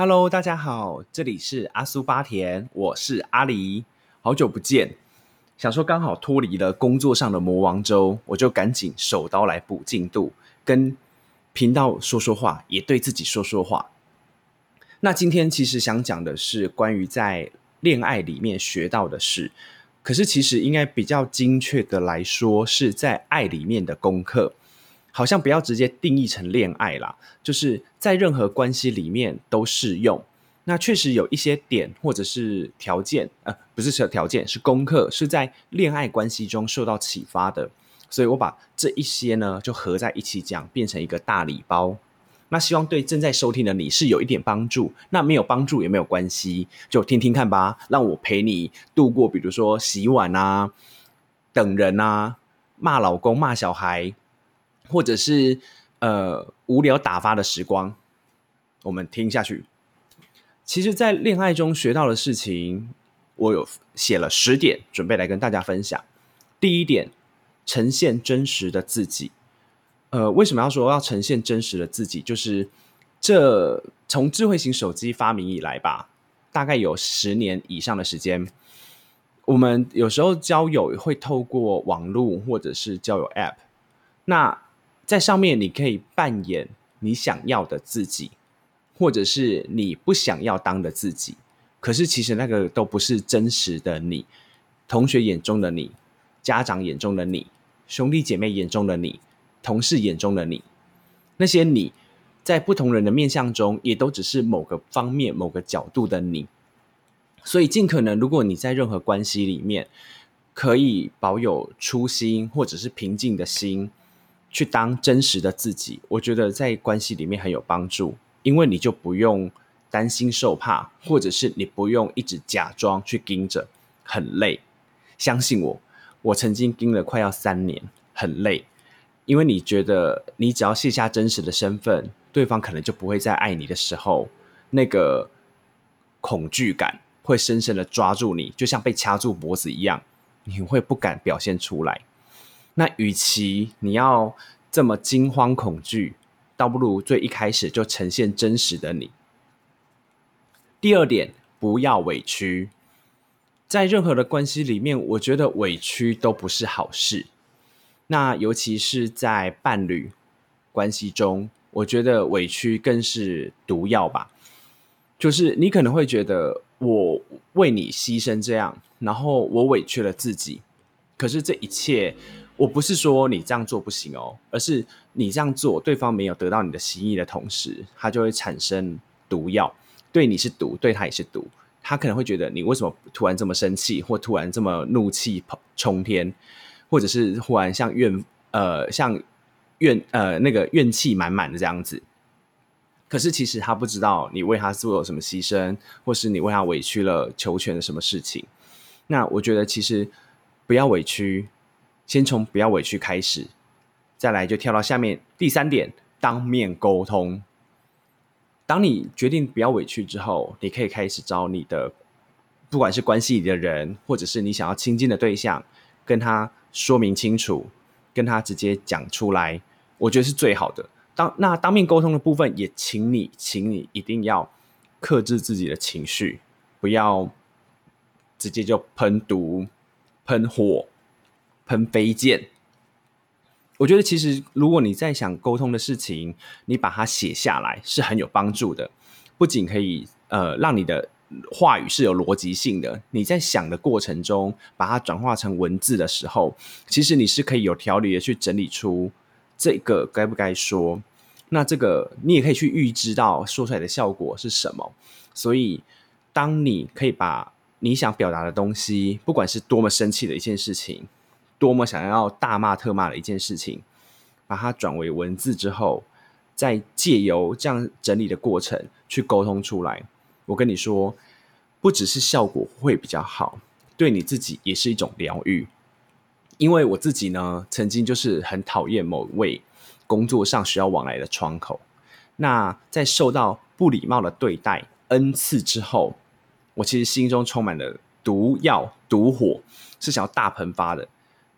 Hello，大家好，这里是阿苏巴田，我是阿狸，好久不见。想说刚好脱离了工作上的魔王周，我就赶紧手刀来补进度，跟频道说说话，也对自己说说话。那今天其实想讲的是关于在恋爱里面学到的事，可是其实应该比较精确的来说，是在爱里面的功课。好像不要直接定义成恋爱啦，就是在任何关系里面都适用。那确实有一些点或者是条件，呃，不是条件，是功课，是在恋爱关系中受到启发的。所以我把这一些呢，就合在一起讲，变成一个大礼包。那希望对正在收听的你是有一点帮助。那没有帮助也没有关系，就听听看吧。让我陪你度过，比如说洗碗啊、等人啊、骂老公、骂小孩。或者是呃无聊打发的时光，我们听下去。其实，在恋爱中学到的事情，我有写了十点，准备来跟大家分享。第一点，呈现真实的自己。呃，为什么要说要呈现真实的自己？就是这从智慧型手机发明以来吧，大概有十年以上的时间，我们有时候交友会透过网络或者是交友 App，那。在上面，你可以扮演你想要的自己，或者是你不想要当的自己。可是，其实那个都不是真实的你。同学眼中的你，家长眼中的你，兄弟姐妹眼中的你，同事眼中的你，那些你在不同人的面相中，也都只是某个方面、某个角度的你。所以，尽可能，如果你在任何关系里面，可以保有初心，或者是平静的心。去当真实的自己，我觉得在关系里面很有帮助，因为你就不用担心受怕，或者是你不用一直假装去盯着，很累。相信我，我曾经盯了快要三年，很累。因为你觉得你只要卸下真实的身份，对方可能就不会再爱你的时候，那个恐惧感会深深的抓住你，就像被掐住脖子一样，你会不敢表现出来。那与其你要这么惊慌恐惧，倒不如最一开始就呈现真实的你。第二点，不要委屈。在任何的关系里面，我觉得委屈都不是好事。那尤其是在伴侣关系中，我觉得委屈更是毒药吧。就是你可能会觉得我为你牺牲这样，然后我委屈了自己，可是这一切。我不是说你这样做不行哦，而是你这样做，对方没有得到你的心意的同时，他就会产生毒药，对你是毒，对他也是毒。他可能会觉得你为什么突然这么生气，或突然这么怒气冲天，或者是忽然像怨呃像怨呃那个怨气满满的这样子。可是其实他不知道你为他做了什么牺牲，或是你为他委屈了求全的什么事情。那我觉得其实不要委屈。先从不要委屈开始，再来就跳到下面第三点，当面沟通。当你决定不要委屈之后，你可以开始找你的，不管是关系里的人，或者是你想要亲近的对象，跟他说明清楚，跟他直接讲出来，我觉得是最好的。当那当面沟通的部分，也请你，请你一定要克制自己的情绪，不要直接就喷毒、喷火。喷飞剑，我觉得其实如果你在想沟通的事情，你把它写下来是很有帮助的。不仅可以呃让你的话语是有逻辑性的，你在想的过程中把它转化成文字的时候，其实你是可以有条理的去整理出这个该不该说。那这个你也可以去预知到说出来的效果是什么。所以，当你可以把你想表达的东西，不管是多么生气的一件事情。多么想要大骂特骂的一件事情，把它转为文字之后，再借由这样整理的过程去沟通出来。我跟你说，不只是效果会比较好，对你自己也是一种疗愈。因为我自己呢，曾经就是很讨厌某位工作上需要往来的窗口。那在受到不礼貌的对待 n 次之后，我其实心中充满了毒药、毒火，是想要大喷发的。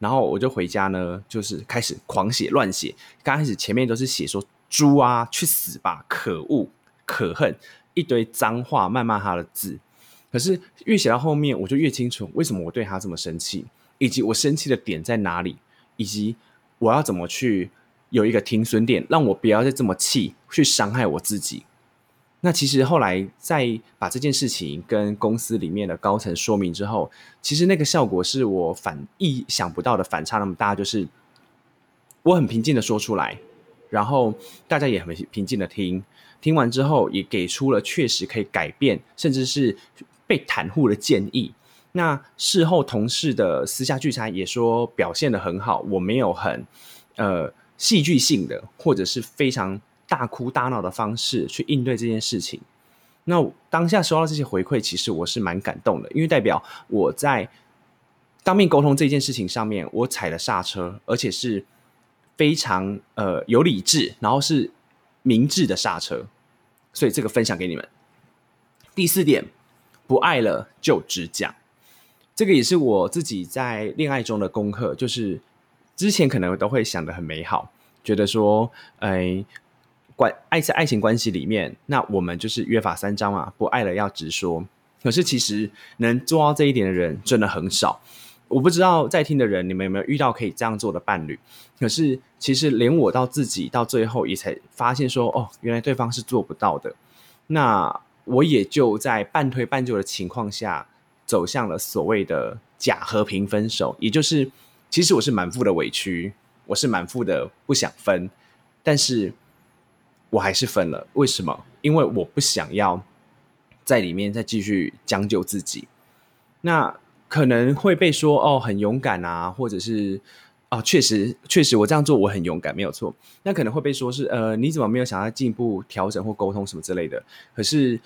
然后我就回家呢，就是开始狂写乱写。刚开始前面都是写说猪啊去死吧，可恶可恨，一堆脏话谩骂他的字。可是越写到后面，我就越清楚为什么我对他这么生气，以及我生气的点在哪里，以及我要怎么去有一个停损点，让我不要再这么气，去伤害我自己。那其实后来在把这件事情跟公司里面的高层说明之后，其实那个效果是我反意想不到的反差那么大，就是我很平静的说出来，然后大家也很平静的听，听完之后也给出了确实可以改变，甚至是。被袒护的建议，那事后同事的私下聚餐也说表现的很好，我没有很呃戏剧性的或者是非常大哭大闹的方式去应对这件事情。那当下收到这些回馈，其实我是蛮感动的，因为代表我在当面沟通这件事情上面，我踩了刹车，而且是非常呃有理智，然后是明智的刹车。所以这个分享给你们。第四点。不爱了就直讲，这个也是我自己在恋爱中的功课。就是之前可能都会想的很美好，觉得说，哎，关爱在爱情关系里面，那我们就是约法三章嘛，不爱了要直说。可是其实能做到这一点的人真的很少。我不知道在听的人，你们有没有遇到可以这样做的伴侣？可是其实连我到自己到最后也才发现说，哦，原来对方是做不到的。那。我也就在半推半就的情况下，走向了所谓的假和平分手，也就是其实我是满腹的委屈，我是满腹的不想分，但是我还是分了。为什么？因为我不想要在里面再继续将就自己。那可能会被说哦，很勇敢啊，或者是。啊，确实，确实，我这样做我很勇敢，没有错。那可能会被说是，呃，你怎么没有想要进一步调整或沟通什么之类的？可是，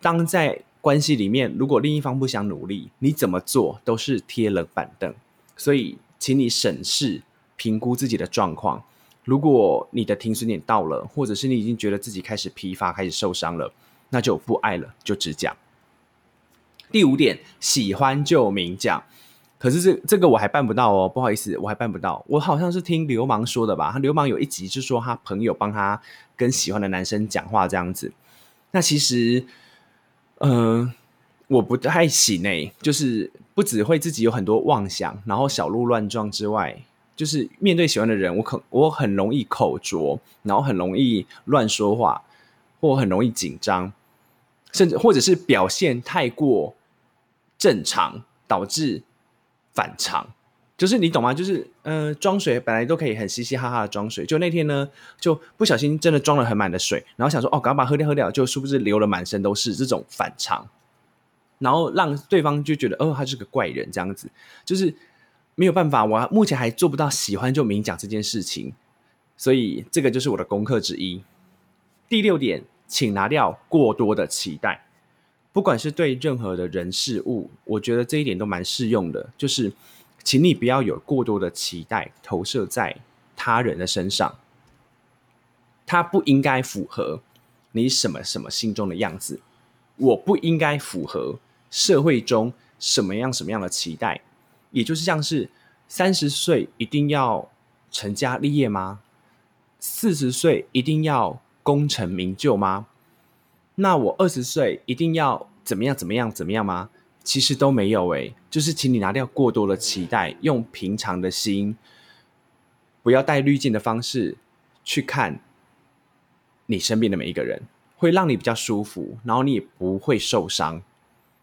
当在关系里面，如果另一方不想努力，你怎么做都是贴了板凳。所以，请你审视、评估自己的状况。如果你的停损点到了，或者是你已经觉得自己开始疲乏、开始受伤了，那就不爱了，就只讲。第五点，喜欢就明讲。可是这这个我还办不到哦，不好意思，我还办不到。我好像是听流氓说的吧？他流氓有一集就说他朋友帮他跟喜欢的男生讲话这样子。那其实，嗯，我不太行诶，就是不只会自己有很多妄想，然后小鹿乱撞之外，就是面对喜欢的人，我可我很容易口拙，然后很容易乱说话，或很容易紧张，甚至或者是表现太过正常，导致。反常，就是你懂吗？就是呃，装水本来都可以很嘻嘻哈哈的装水，就那天呢，就不小心真的装了很满的水，然后想说哦，赶快把喝掉喝掉，就殊不知流了满身都是这种反常，然后让对方就觉得哦，他是个怪人这样子，就是没有办法，我目前还做不到喜欢就明讲这件事情，所以这个就是我的功课之一。第六点，请拿掉过多的期待。不管是对任何的人事物，我觉得这一点都蛮适用的。就是，请你不要有过多的期待投射在他人的身上，他不应该符合你什么什么心中的样子。我不应该符合社会中什么样什么样的期待，也就是像是三十岁一定要成家立业吗？四十岁一定要功成名就吗？那我二十岁一定要怎么样怎么样怎么样吗？其实都没有诶，就是请你拿掉过多的期待，用平常的心，不要带滤镜的方式去看你身边的每一个人，会让你比较舒服，然后你也不会受伤，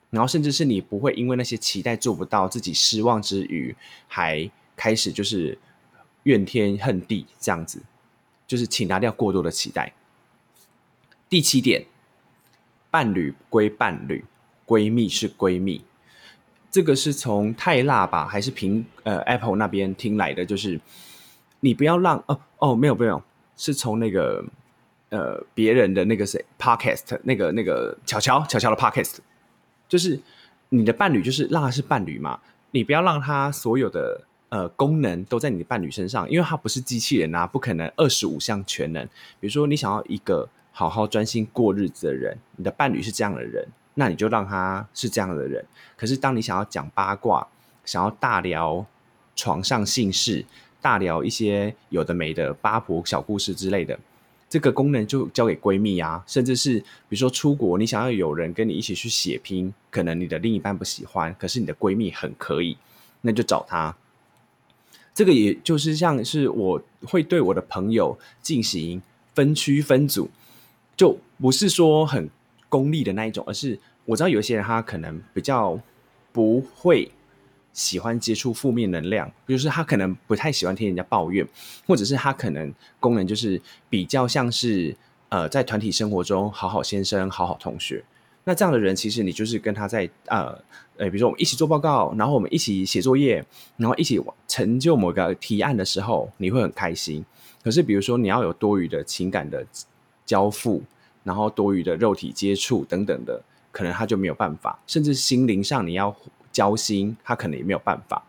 然后甚至是你不会因为那些期待做不到，自己失望之余，还开始就是怨天恨地这样子，就是请拿掉过多的期待。第七点。伴侣归伴侣，闺蜜是闺蜜。这个是从泰辣吧，还是苹呃 Apple 那边听来的？就是你不要让哦哦，没有没有，是从那个呃别人的那个谁 Podcast 那个那个巧巧巧巧的 Podcast，就是你的伴侣就是让他是伴侣嘛，你不要让他所有的呃功能都在你的伴侣身上，因为他不是机器人啊，不可能二十五项全能。比如说你想要一个。好好专心过日子的人，你的伴侣是这样的人，那你就让他是这样的人。可是，当你想要讲八卦、想要大聊床上性事、大聊一些有的没的八婆小故事之类的，这个功能就交给闺蜜啊，甚至是比如说出国，你想要有人跟你一起去血拼，可能你的另一半不喜欢，可是你的闺蜜很可以，那就找她。这个也就是像是我会对我的朋友进行分区分组，就不是说很功利的那一种，而是我知道有些人他可能比较不会。喜欢接触负面能量，比如说他可能不太喜欢听人家抱怨，或者是他可能功能就是比较像是呃在团体生活中好好先生、好好同学。那这样的人，其实你就是跟他在呃呃，比如说我们一起做报告，然后我们一起写作业，然后一起成就某个提案的时候，你会很开心。可是比如说你要有多余的情感的交付，然后多余的肉体接触等等的，可能他就没有办法，甚至心灵上你要。交心，他可能也没有办法，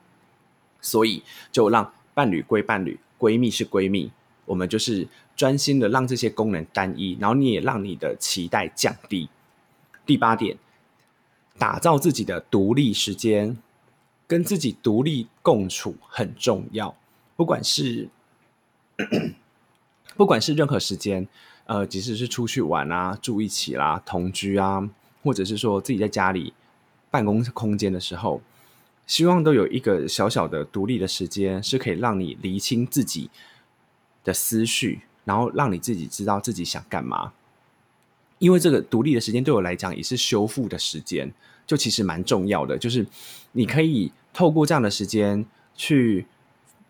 所以就让伴侣归伴侣，闺蜜是闺蜜，我们就是专心的让这些功能单一，然后你也让你的期待降低。第八点，打造自己的独立时间，跟自己独立共处很重要。不管是 不管是任何时间，呃，即使是出去玩啊，住一起啦，同居啊，或者是说自己在家里。办公空间的时候，希望都有一个小小的独立的时间，是可以让你厘清自己的思绪，然后让你自己知道自己想干嘛。因为这个独立的时间对我来讲也是修复的时间，就其实蛮重要的。就是你可以透过这样的时间去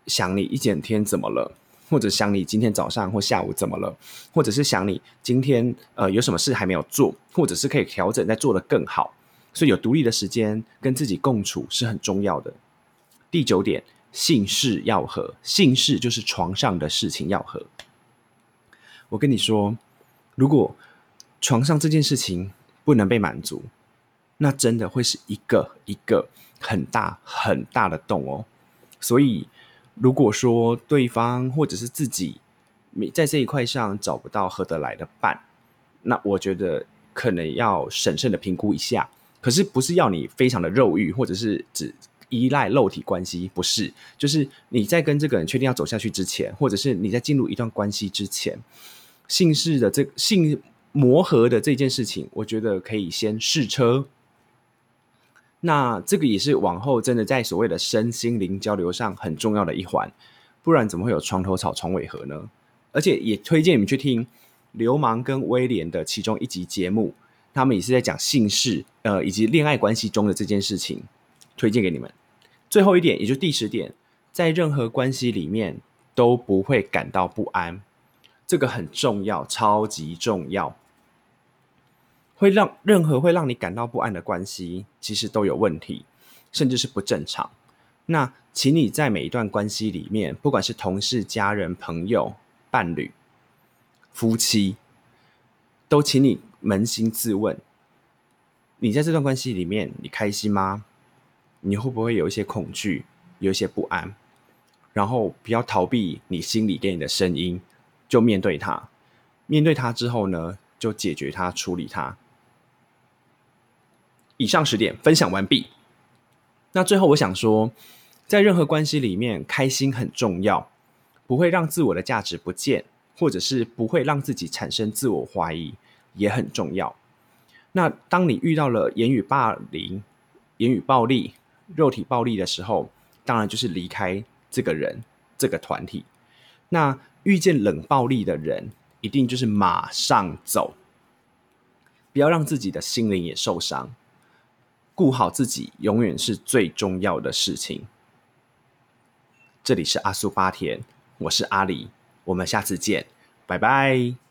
想你一整天怎么了，或者想你今天早上或下午怎么了，或者是想你今天呃有什么事还没有做，或者是可以调整再做得更好。所以有独立的时间跟自己共处是很重要的。第九点，性事要合，性事就是床上的事情要合。我跟你说，如果床上这件事情不能被满足，那真的会是一个一个很大很大的洞哦。所以，如果说对方或者是自己没在这一块上找不到合得来的伴，那我觉得可能要审慎的评估一下。可是不是要你非常的肉欲，或者是只依赖肉体关系，不是，就是你在跟这个人确定要走下去之前，或者是你在进入一段关系之前，性事的这性磨合的这件事情，我觉得可以先试车。那这个也是往后真的在所谓的身心灵交流上很重要的一环，不然怎么会有床头吵床尾和呢？而且也推荐你们去听流氓跟威廉的其中一集节目。他们也是在讲姓氏，呃，以及恋爱关系中的这件事情，推荐给你们。最后一点，也就第十点，在任何关系里面都不会感到不安，这个很重要，超级重要。会让任何会让你感到不安的关系，其实都有问题，甚至是不正常。那，请你在每一段关系里面，不管是同事、家人、朋友、伴侣、夫妻，都请你。扪心自问，你在这段关系里面，你开心吗？你会不会有一些恐惧，有一些不安？然后不要逃避你心里给你的声音，就面对它。面对它之后呢，就解决它，处理它。以上十点分享完毕。那最后我想说，在任何关系里面，开心很重要，不会让自我的价值不见，或者是不会让自己产生自我怀疑。也很重要。那当你遇到了言语霸凌、言语暴力、肉体暴力的时候，当然就是离开这个人、这个团体。那遇见冷暴力的人，一定就是马上走，不要让自己的心灵也受伤。顾好自己，永远是最重要的事情。这里是阿苏巴田，我是阿里，我们下次见，拜拜。